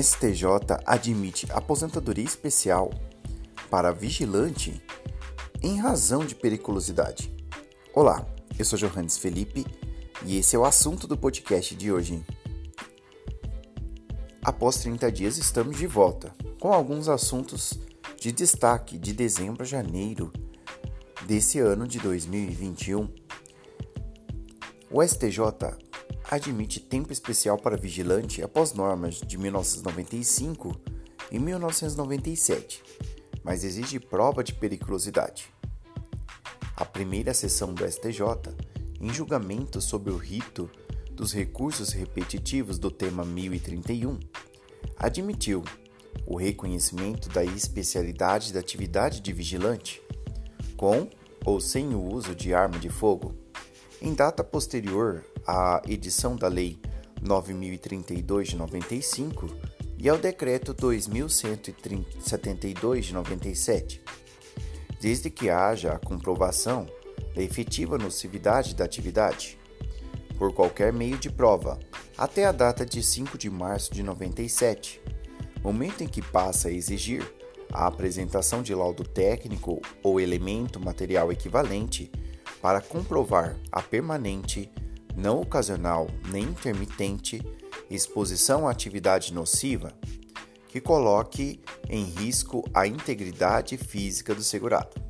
STJ admite aposentadoria especial para vigilante em razão de periculosidade. Olá, eu sou Johannes Felipe e esse é o assunto do podcast de hoje. Após 30 dias, estamos de volta com alguns assuntos de destaque de dezembro a janeiro desse ano de 2021. O STJ admite tempo especial para vigilante após normas de 1995 e 1997, mas exige prova de periculosidade. A primeira sessão do STJ, em julgamento sobre o rito dos recursos repetitivos do tema 1031, admitiu o reconhecimento da especialidade da atividade de vigilante, com ou sem o uso de arma de fogo, em data posterior à edição da Lei 9032 de 95 e ao Decreto 2172 de 97, desde que haja a comprovação da efetiva nocividade da atividade, por qualquer meio de prova, até a data de 5 de março de 97, momento em que passa a exigir a apresentação de laudo técnico ou elemento material equivalente para comprovar a permanente não ocasional nem intermitente exposição à atividade nociva que coloque em risco a integridade física do segurado.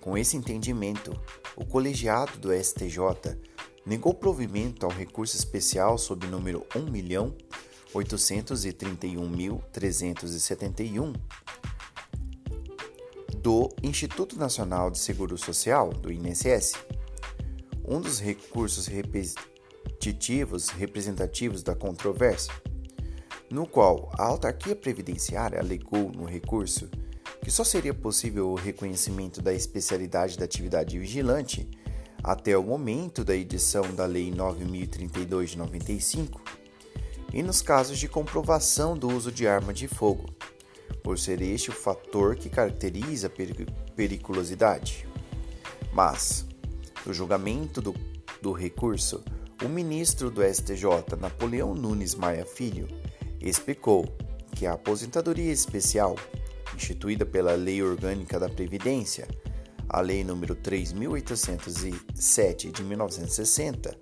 Com esse entendimento, o colegiado do STJ negou provimento ao recurso especial sob número 1.831.371 do Instituto Nacional de Seguro Social, do INSS, um dos recursos repetitivos representativos da controvérsia, no qual a autarquia previdenciária alegou no recurso que só seria possível o reconhecimento da especialidade da atividade vigilante até o momento da edição da Lei 9032 de 95 e nos casos de comprovação do uso de arma de fogo, por ser este o fator que caracteriza a periculosidade. Mas, no julgamento do, do recurso, o ministro do STJ, Napoleão Nunes Maia Filho, explicou que a aposentadoria especial, instituída pela Lei Orgânica da Previdência, a Lei nº 3807 de 1960,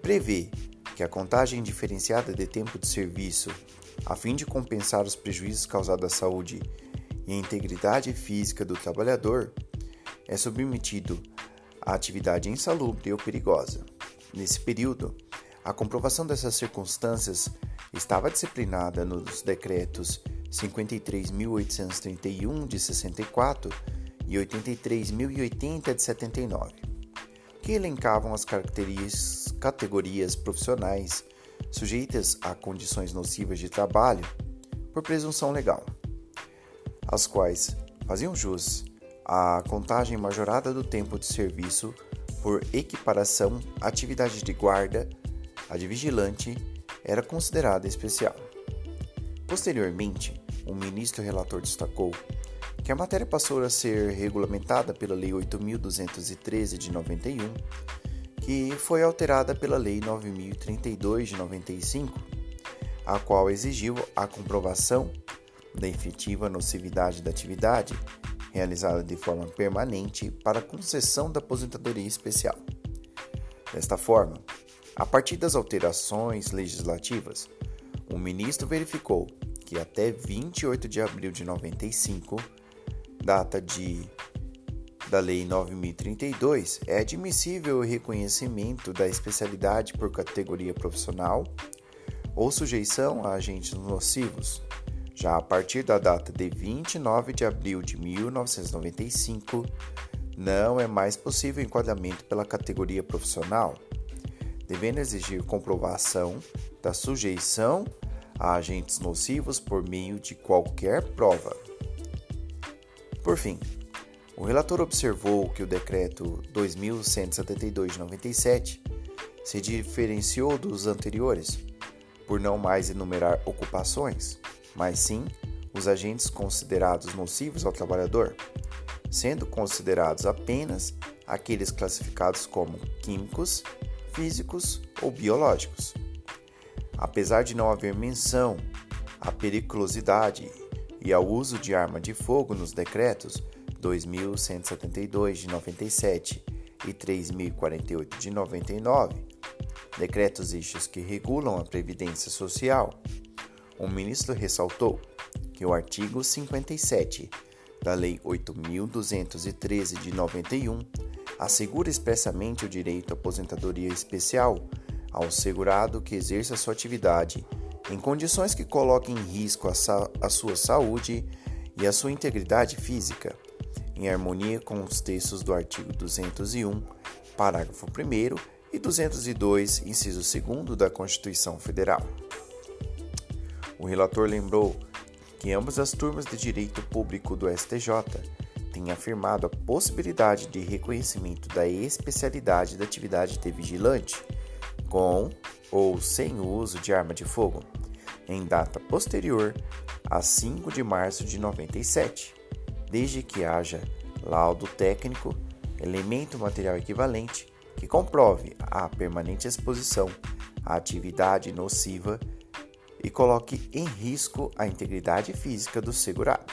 prevê que a contagem diferenciada de tempo de serviço, a fim de compensar os prejuízos causados à saúde e à integridade física do trabalhador, é submetido a atividade insalubre ou perigosa. Nesse período, a comprovação dessas circunstâncias estava disciplinada nos decretos 53.831 de 64 e 83.080 de 79, que elencavam as categorias profissionais sujeitas a condições nocivas de trabalho por presunção legal, as quais faziam jus a contagem majorada do tempo de serviço por equiparação à atividade de guarda, a de vigilante, era considerada especial. Posteriormente, o ministro relator destacou que a matéria passou a ser regulamentada pela Lei 8.213 de 91, que foi alterada pela Lei 9.032 de 95, a qual exigiu a comprovação da efetiva nocividade da atividade realizada de forma permanente para concessão da aposentadoria especial. Desta forma, a partir das alterações legislativas, o ministro verificou que até 28 de abril de 95, data de da Lei 9032, é admissível o reconhecimento da especialidade por categoria profissional ou sujeição a agentes nocivos, já a partir da data de 29 de abril de 1995, não é mais possível enquadramento pela categoria profissional, devendo exigir comprovação da sujeição a agentes nocivos por meio de qualquer prova. Por fim, o relator observou que o decreto 2172 de 97 se diferenciou dos anteriores por não mais enumerar ocupações, mas sim os agentes considerados nocivos ao trabalhador, sendo considerados apenas aqueles classificados como químicos, físicos ou biológicos. Apesar de não haver menção à periculosidade e ao uso de arma de fogo nos decretos 2172 de 97 e 3048 de 99, decretos estes que regulam a previdência social, o ministro ressaltou que o artigo 57 da Lei 8213 de 91 assegura expressamente o direito à aposentadoria especial ao segurado que exerça sua atividade em condições que coloquem em risco a, a sua saúde e a sua integridade física, em harmonia com os textos do artigo 201, parágrafo 1 e 202, inciso 2 da Constituição Federal. O relator lembrou que ambas as turmas de direito público do STJ têm afirmado a possibilidade de reconhecimento da especialidade da atividade de vigilante, com ou sem o uso de arma de fogo, em data posterior a 5 de março de 97, desde que haja laudo técnico, elemento material equivalente que comprove a permanente exposição à atividade nociva e coloque em risco a integridade física do segurado.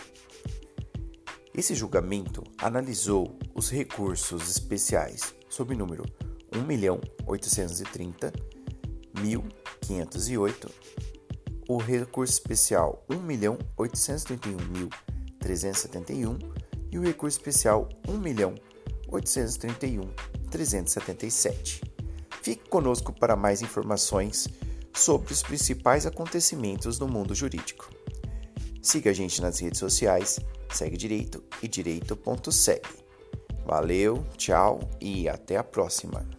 Esse julgamento analisou os recursos especiais sob o número 1.830.508, o recurso especial 1.831.371 e o recurso especial 1.831.377. Fique conosco para mais informações sobre os principais acontecimentos no mundo jurídico. Siga a gente nas redes sociais, segue direito e direito.segue. Valeu, tchau e até a próxima.